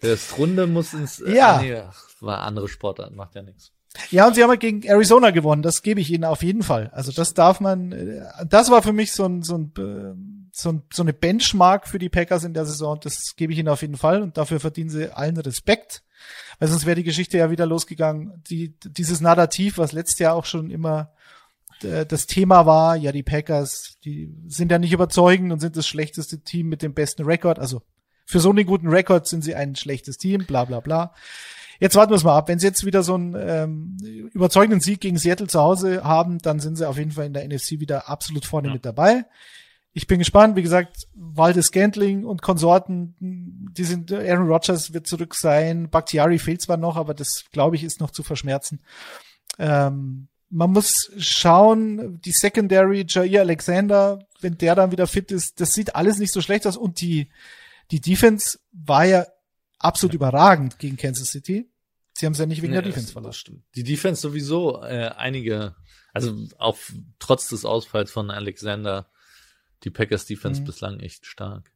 Das Runde muss ins, äh, ja. nee, war andere Sportart, macht ja nichts. Ja, und sie haben halt gegen Arizona gewonnen, das gebe ich ihnen auf jeden Fall. Also das darf man, äh, das war für mich so ein, so ein, äh, so, ein, so eine Benchmark für die Packers in der Saison, das gebe ich ihnen auf jeden Fall und dafür verdienen sie allen Respekt, weil sonst wäre die Geschichte ja wieder losgegangen. Die, dieses Narrativ, was letztes Jahr auch schon immer äh, das Thema war, ja, die Packers, die sind ja nicht überzeugend und sind das schlechteste Team mit dem besten Rekord. Also für so einen guten Rekord sind sie ein schlechtes Team, bla bla bla. Jetzt warten wir es mal ab. Wenn sie jetzt wieder so einen ähm, überzeugenden Sieg gegen Seattle zu Hause haben, dann sind sie auf jeden Fall in der NFC wieder absolut vorne ja. mit dabei. Ich bin gespannt. Wie gesagt, Waldes Scantling und Konsorten, die sind, Aaron Rodgers wird zurück sein. Bakhtiari fehlt zwar noch, aber das, glaube ich, ist noch zu verschmerzen. Ähm, man muss schauen, die Secondary, Jair Alexander, wenn der dann wieder fit ist, das sieht alles nicht so schlecht aus und die, die Defense war ja absolut überragend gegen Kansas City. Sie haben es ja nicht wegen nee, der Defense verlassen. Die Defense sowieso äh, einige, also auch trotz des Ausfalls von Alexander, die Packers Defense mhm. bislang echt stark.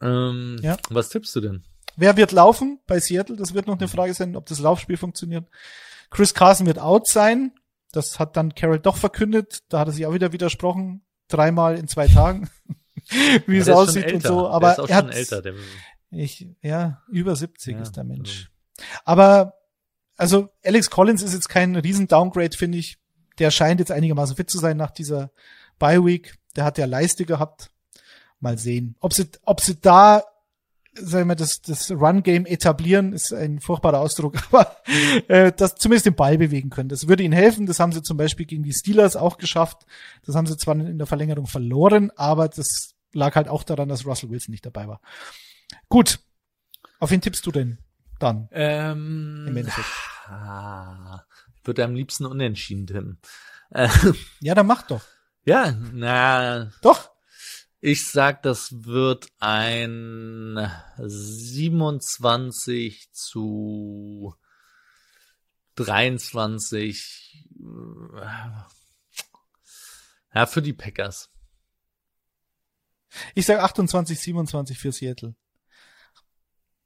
Ähm, ja. Was tippst du denn? Wer wird laufen bei Seattle? Das wird noch eine Frage sein, ob das Laufspiel funktioniert. Chris Carson wird out sein. Das hat dann Carroll doch verkündet. Da hat er sich auch wieder widersprochen. Dreimal in zwei Tagen. *laughs* Wie es aussieht und so. Aber er hat, älter, ich, ja, über 70 ja, ist der Mensch. Also. Aber, also, Alex Collins ist jetzt kein riesen Downgrade, finde ich. Der scheint jetzt einigermaßen fit zu sein nach dieser Bye Week. Der hat ja Leiste gehabt. Mal sehen. Ob sie, ob sie da sagen wir, das, das Run-Game etablieren ist ein furchtbarer Ausdruck, *laughs* aber äh, das zumindest den Ball bewegen können. Das würde ihnen helfen. Das haben sie zum Beispiel gegen die Steelers auch geschafft. Das haben sie zwar in der Verlängerung verloren, aber das lag halt auch daran, dass Russell Wilson nicht dabei war. Gut. Auf wen tippst du denn dann? Ähm, Im Endeffekt. Ah, ich würde am liebsten unentschieden tippen. ja, dann mach doch. Ja, na. Doch. Ich sag, das wird ein 27 zu 23. Ja, für die Packers. Ich sag 28, 27 für Seattle.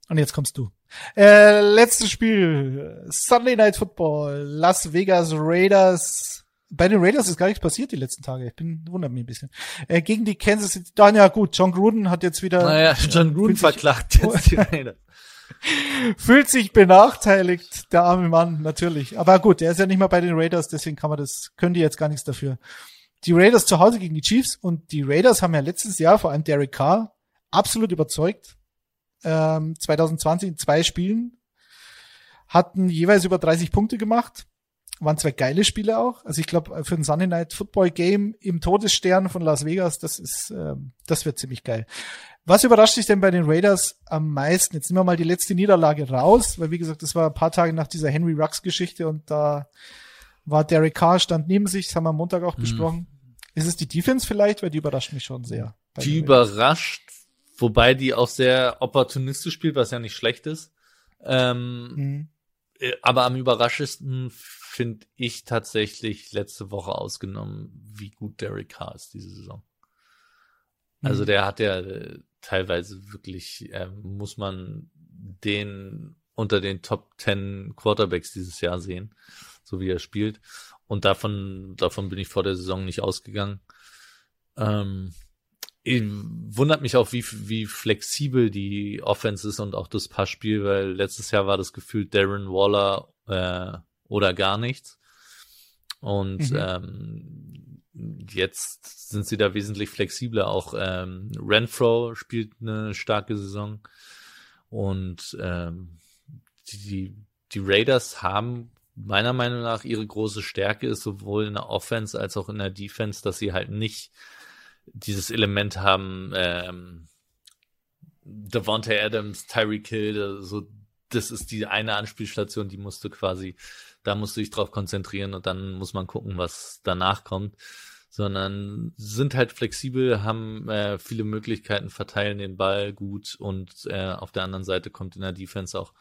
Und jetzt kommst du. Äh, letztes Spiel. Sunday Night Football. Las Vegas Raiders bei den Raiders ist gar nichts passiert die letzten Tage. Ich bin wundert mich ein bisschen. Äh, gegen die Kansas City. Dann ja gut, John Gruden hat jetzt wieder. Naja, John Gruden verklagt jetzt die Raiders. *laughs* fühlt sich benachteiligt, der arme Mann, natürlich. Aber gut, er ist ja nicht mal bei den Raiders, deswegen kann man das, können die jetzt gar nichts dafür. Die Raiders zu Hause gegen die Chiefs und die Raiders haben ja letztes Jahr, vor allem Derek Carr, absolut überzeugt. Ähm, 2020 in zwei Spielen hatten jeweils über 30 Punkte gemacht waren zwei geile Spiele auch. Also ich glaube, für ein Sunday Night Football Game im Todesstern von Las Vegas, das ist, ähm, das wird ziemlich geil. Was überrascht dich denn bei den Raiders am meisten? Jetzt nehmen wir mal die letzte Niederlage raus, weil wie gesagt, das war ein paar Tage nach dieser Henry Rux Geschichte und da war Derek Carr stand neben sich, das haben wir am Montag auch mhm. besprochen. Ist es die Defense vielleicht? Weil die überrascht mich schon sehr. Die überrascht, wobei die auch sehr opportunistisch spielt, was ja nicht schlecht ist. Ähm, mhm. Äh, aber am überraschendsten finde ich tatsächlich letzte Woche ausgenommen, wie gut Derek Carr ist diese Saison. Also mhm. der hat ja äh, teilweise wirklich, äh, muss man den unter den Top 10 Quarterbacks dieses Jahr sehen, so wie er spielt. Und davon, davon bin ich vor der Saison nicht ausgegangen. Ähm, wundert mich auch, wie, wie flexibel die Offense ist und auch das Passspiel, weil letztes Jahr war das Gefühl Darren Waller äh, oder gar nichts. Und mhm. ähm, jetzt sind sie da wesentlich flexibler. Auch ähm, Renfro spielt eine starke Saison. Und ähm, die, die Raiders haben meiner Meinung nach ihre große Stärke ist sowohl in der Offense als auch in der Defense, dass sie halt nicht dieses Element haben, ähm, Devontae Adams, Tyreek Hill, so das ist die eine Anspielstation, die musst du quasi da musst du dich drauf konzentrieren und dann muss man gucken, was danach kommt. Sondern sind halt flexibel, haben äh, viele Möglichkeiten, verteilen den Ball gut und äh, auf der anderen Seite kommt in der Defense auch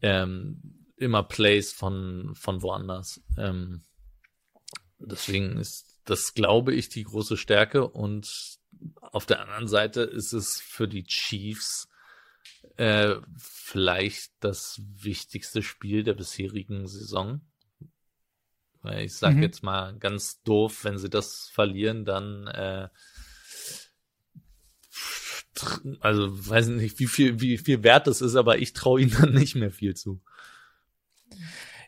ähm, immer Plays von, von woanders. Ähm, deswegen ist das, glaube ich, die große Stärke und auf der anderen Seite ist es für die Chiefs äh, vielleicht das wichtigste Spiel der bisherigen Saison. Weil ich sage mhm. jetzt mal ganz doof, wenn sie das verlieren, dann äh, also weiß nicht, wie viel, wie viel wert das ist, aber ich traue ihnen dann nicht mehr viel zu.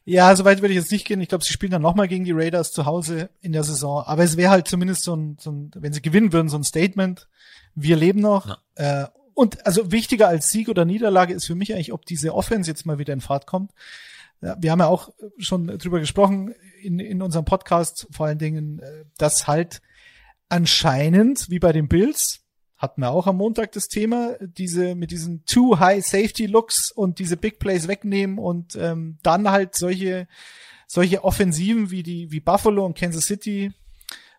Ja, so weit würde ich jetzt nicht gehen. Ich glaube, sie spielen dann nochmal gegen die Raiders zu Hause in der Saison. Aber es wäre halt zumindest so ein, so ein, wenn sie gewinnen würden, so ein Statement. Wir leben noch. Ja. Äh, und also wichtiger als Sieg oder Niederlage ist für mich eigentlich, ob diese Offense jetzt mal wieder in Fahrt kommt. Ja, wir haben ja auch schon drüber gesprochen in, in unserem Podcast, vor allen Dingen, äh, dass halt anscheinend, wie bei den Bills, hatten wir auch am Montag das Thema, diese mit diesen Too High Safety Looks und diese Big Plays wegnehmen und ähm, dann halt solche solche Offensiven wie die wie Buffalo und Kansas City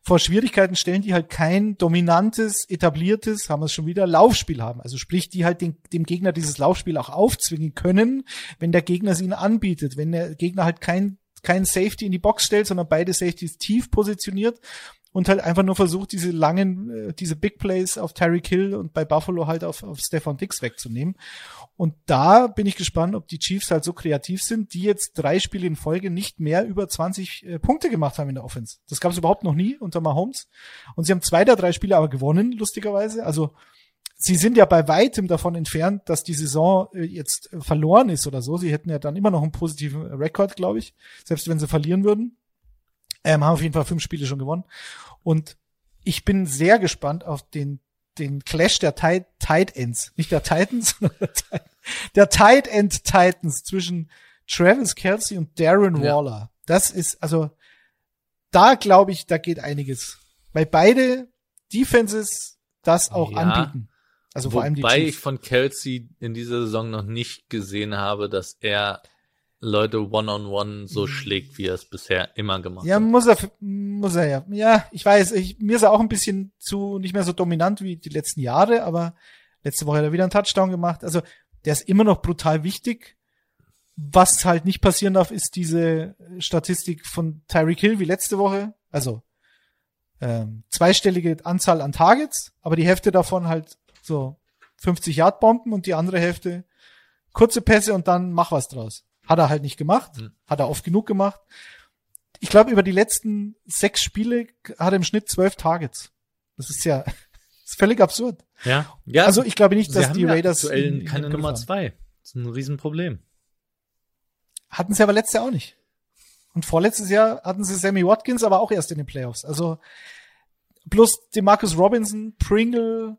vor Schwierigkeiten stellen, die halt kein dominantes, etabliertes, haben wir es schon wieder, Laufspiel haben. Also sprich, die halt den, dem Gegner dieses Laufspiel auch aufzwingen können, wenn der Gegner es ihnen anbietet. Wenn der Gegner halt kein, kein Safety in die Box stellt, sondern beide Safeties tief positioniert und halt einfach nur versucht, diese langen, äh, diese Big Plays auf Terry Kill und bei Buffalo halt auf, auf Stefan Dix wegzunehmen. Und da bin ich gespannt, ob die Chiefs halt so kreativ sind, die jetzt drei Spiele in Folge nicht mehr über 20 äh, Punkte gemacht haben in der Offense. Das gab es überhaupt noch nie unter Mahomes. Und sie haben zwei der drei Spiele aber gewonnen, lustigerweise. Also sie sind ja bei weitem davon entfernt, dass die Saison äh, jetzt verloren ist oder so. Sie hätten ja dann immer noch einen positiven Rekord, glaube ich, selbst wenn sie verlieren würden. Ähm, haben auf jeden Fall fünf Spiele schon gewonnen. Und ich bin sehr gespannt auf den, den Clash der Tight, Tight Ends. Nicht der Titans, *laughs* sondern der, der Tight End Titans zwischen Travis Kelsey und Darren ja. Waller. Das ist, also, da glaube ich, da geht einiges. Weil beide Defenses das auch ja. anbieten. Also vor allem die Wobei ich von Kelsey in dieser Saison noch nicht gesehen habe, dass er Leute one-on-one -on -one so mhm. schlägt, wie er es bisher immer gemacht ja, hat. Ja, muss er, muss er ja. Ja, ich weiß, ich, mir ist er auch ein bisschen zu, nicht mehr so dominant wie die letzten Jahre, aber letzte Woche hat er wieder einen Touchdown gemacht. Also, der ist immer noch brutal wichtig. Was halt nicht passieren darf, ist diese Statistik von Tyreek Hill wie letzte Woche. Also, ähm, zweistellige Anzahl an Targets, aber die Hälfte davon halt so 50 Yard Bomben und die andere Hälfte kurze Pässe und dann mach was draus. Hat er halt nicht gemacht. Mhm. Hat er oft genug gemacht. Ich glaube, über die letzten sechs Spiele hat er im Schnitt zwölf Targets. Das ist ja das *laughs* ist völlig absurd. Ja. ja. Also ich glaube nicht, dass die Raiders ja aktuell keine Nummer zwei. Das ist ein Riesenproblem. Hatten sie aber letztes Jahr auch nicht. Und vorletztes Jahr hatten sie Sammy Watkins, aber auch erst in den Playoffs. Also plus Demarcus Robinson, Pringle,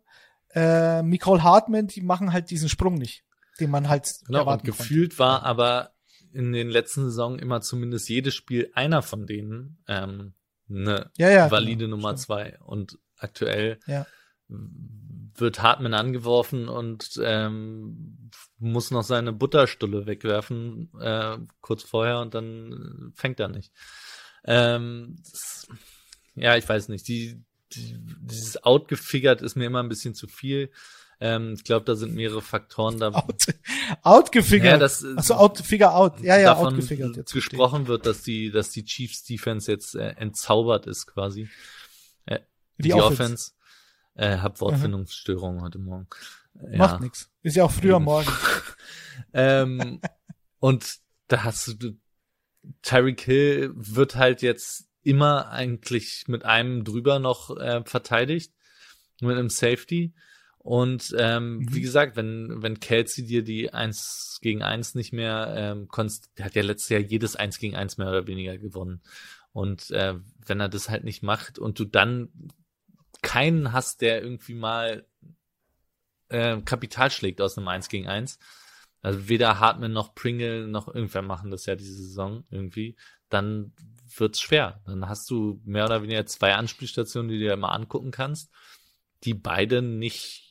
äh, Nicole Hartman, die machen halt diesen Sprung nicht, den man halt genau, erwarten und gefühlt konnte. war aber in den letzten Saison immer zumindest jedes Spiel einer von denen ähm, eine ja, ja, valide genau, Nummer stimmt. zwei. Und aktuell ja. wird Hartman angeworfen und ähm, muss noch seine Butterstulle wegwerfen äh, kurz vorher und dann fängt er nicht. Ähm, das, ja, ich weiß nicht. Die, die, dieses Outgefigert ist mir immer ein bisschen zu viel. Ähm, ich glaube, da sind mehrere Faktoren da. Out, outgefigert. Ja, das, Achso, out, figure out. Ja, ja, davon outgefigert. Jetzt gesprochen verstehe. wird, dass die, dass die Chiefs Defense jetzt äh, entzaubert ist quasi. Äh, die, die Offense. Offense. Äh, hab Wortfindungsstörungen heute Morgen. Ja. Macht nix. Ist ja auch früher Morgen. *laughs* ähm, und da hast du Tyreek Hill wird halt jetzt immer eigentlich mit einem drüber noch äh, verteidigt, mit einem Safety. Und ähm, mhm. wie gesagt, wenn, wenn Kelsey dir die 1 gegen 1 nicht mehr ähm, konst der hat ja letztes Jahr jedes 1 gegen 1 mehr oder weniger gewonnen. Und äh, wenn er das halt nicht macht und du dann keinen hast, der irgendwie mal äh, Kapital schlägt aus einem 1 gegen 1, also weder Hartman noch Pringle noch irgendwer machen das ja diese Saison irgendwie, dann wird's schwer. Dann hast du mehr oder weniger zwei Anspielstationen, die du dir immer angucken kannst, die beide nicht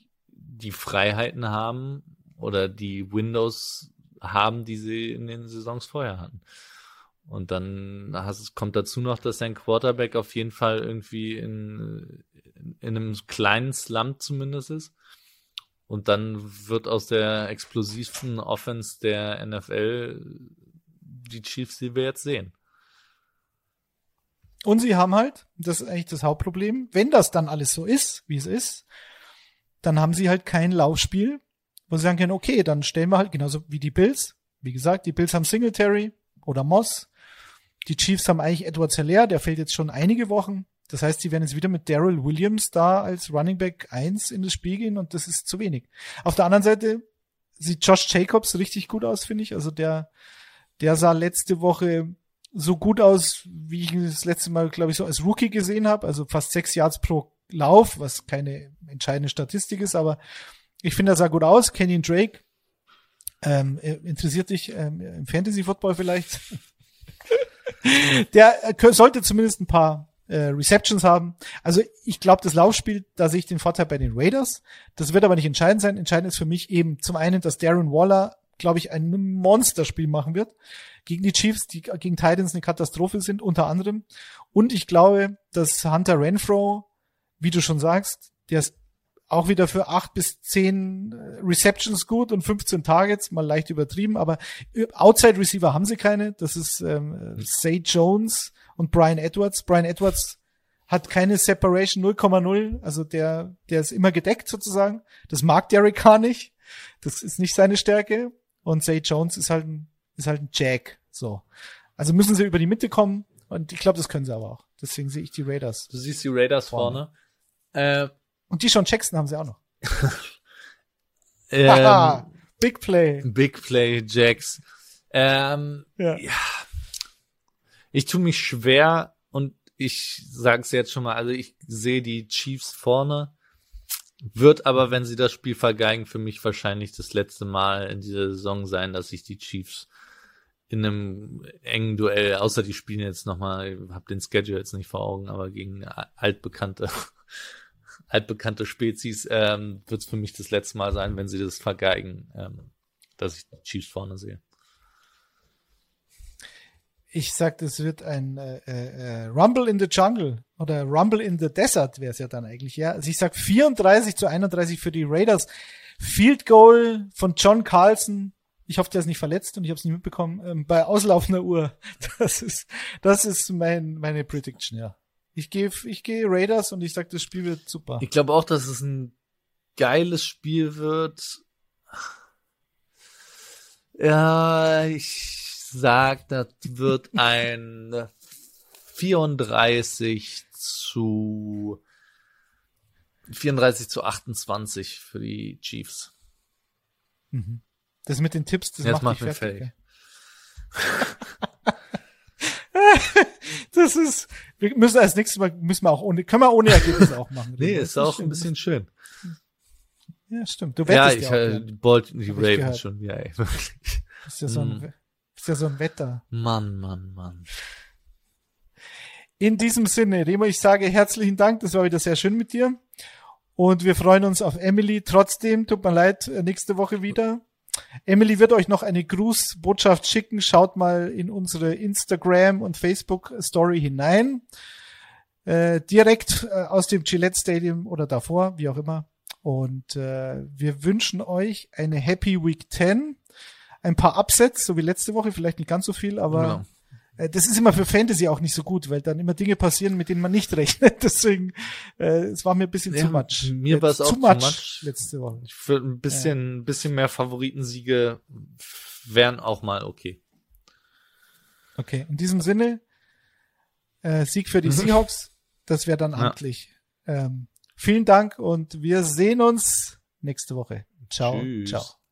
die Freiheiten haben oder die Windows haben, die sie in den Saisons vorher hatten. Und dann hast, kommt dazu noch, dass dein Quarterback auf jeden Fall irgendwie in, in einem kleinen Slump zumindest ist. Und dann wird aus der explosivsten Offense der NFL die Chiefs, die wir jetzt sehen. Und sie haben halt, das ist eigentlich das Hauptproblem, wenn das dann alles so ist, wie es ist, dann haben sie halt kein Laufspiel, wo sie sagen können, okay, dann stellen wir halt genauso wie die Bills. Wie gesagt, die Bills haben Singletary oder Moss. Die Chiefs haben eigentlich Edward Zeller, der fehlt jetzt schon einige Wochen. Das heißt, sie werden jetzt wieder mit Daryl Williams da als Running Back 1 in das Spiel gehen und das ist zu wenig. Auf der anderen Seite sieht Josh Jacobs richtig gut aus, finde ich. Also der, der sah letzte Woche so gut aus, wie ich das letzte Mal, glaube ich, so als Rookie gesehen habe. Also fast sechs Yards pro Lauf, was keine entscheidende Statistik ist, aber Ich finde, er sah gut aus. Kenyon Drake. Ähm, interessiert dich ähm, im Fantasy Football vielleicht? *laughs* Der äh, sollte zumindest ein paar äh, Receptions haben. Also ich glaube, das Laufspiel, da sehe ich den Vorteil bei den Raiders. Das wird aber nicht entscheidend sein. Entscheidend ist für mich eben zum einen, dass Darren Waller, glaube ich, ein Monsterspiel machen wird gegen die Chiefs, die gegen Titans eine Katastrophe sind, unter anderem. Und ich glaube, dass Hunter Renfro, wie du schon sagst, der ist auch wieder für acht bis zehn äh, Receptions gut und 15 Targets, mal leicht übertrieben, aber Outside Receiver haben sie keine. Das ist ähm, Say Jones und Brian Edwards. Brian Edwards hat keine Separation 0,0, also der, der ist immer gedeckt sozusagen. Das mag Derek Carr nicht. Das ist nicht seine Stärke. Und Say Jones ist halt ein, ist halt ein Jack. So. Also müssen sie über die Mitte kommen. Und ich glaube, das können sie aber auch. Deswegen sehe ich die Raiders. Du siehst die Raiders vorne. vorne. Äh, und die schon Jackson haben sie auch noch. *laughs* ähm, *laughs* Big Play. Big Play, Jacks. Ähm, ja. ja. Ich tue mich schwer und ich sage es jetzt schon mal, also ich sehe die Chiefs vorne, wird aber, wenn sie das Spiel vergeigen, für mich wahrscheinlich das letzte Mal in dieser Saison sein, dass ich die Chiefs in einem engen Duell, außer die spielen jetzt nochmal, ich habe den Schedule jetzt nicht vor Augen, aber gegen altbekannte altbekannte Spezies, ähm, wird es für mich das letzte Mal sein, wenn sie das vergeigen, ähm, dass ich die Chiefs vorne sehe. Ich sag, es wird ein äh, äh, Rumble in the Jungle oder Rumble in the Desert wäre es ja dann eigentlich, ja. Also ich sag 34 zu 31 für die Raiders. Field Goal von John Carlson. Ich hoffe, der ist nicht verletzt und ich habe es nicht mitbekommen. Ähm, bei auslaufender Uhr. *laughs* Das ist, das ist mein, meine Prediction, ja. Ich gehe ich geh Raiders und ich sag, das Spiel wird super. Ich glaube auch, dass es ein geiles Spiel wird. Ja, ich sag, das wird *laughs* ein 34 zu 34 zu 28 für die Chiefs. Mhm. Das mit den Tipps, das Jetzt macht, mich fertig. *laughs* *laughs* das ist, wir müssen als nächstes Mal, müssen wir auch ohne, können wir ohne Ergebnisse auch machen. nee, ist auch ein bisschen schön. Ja, stimmt. Du wettest ja, ich ja äh, Bolt die Ravens schon, ja, ey, *laughs* wirklich. Ist ja so ein, mm. ist ja so ein Wetter. Mann, Mann, Mann. In diesem Sinne, Remo, ich sage herzlichen Dank. Das war wieder sehr schön mit dir. Und wir freuen uns auf Emily. Trotzdem, tut mir leid, äh, nächste Woche wieder. Emily wird euch noch eine Grußbotschaft schicken. Schaut mal in unsere Instagram und Facebook Story hinein. Äh, direkt äh, aus dem Gillette Stadium oder davor, wie auch immer. Und äh, wir wünschen euch eine Happy Week 10. Ein paar Upsets, so wie letzte Woche, vielleicht nicht ganz so viel, aber genau. Äh, das ist immer für Fantasy auch nicht so gut, weil dann immer Dinge passieren, mit denen man nicht *laughs* rechnet. Deswegen, äh, es war mir ein bisschen ja, zu much. Mir war es auch zu much, much letzte Woche. Ich würde ein bisschen, ja. bisschen mehr Favoritensiege wären auch mal okay. Okay, in diesem Sinne, äh, Sieg für die Seahawks, das wäre dann amtlich. Ja. Ähm, vielen Dank und wir sehen uns nächste Woche. Ciao, Tschüss. ciao.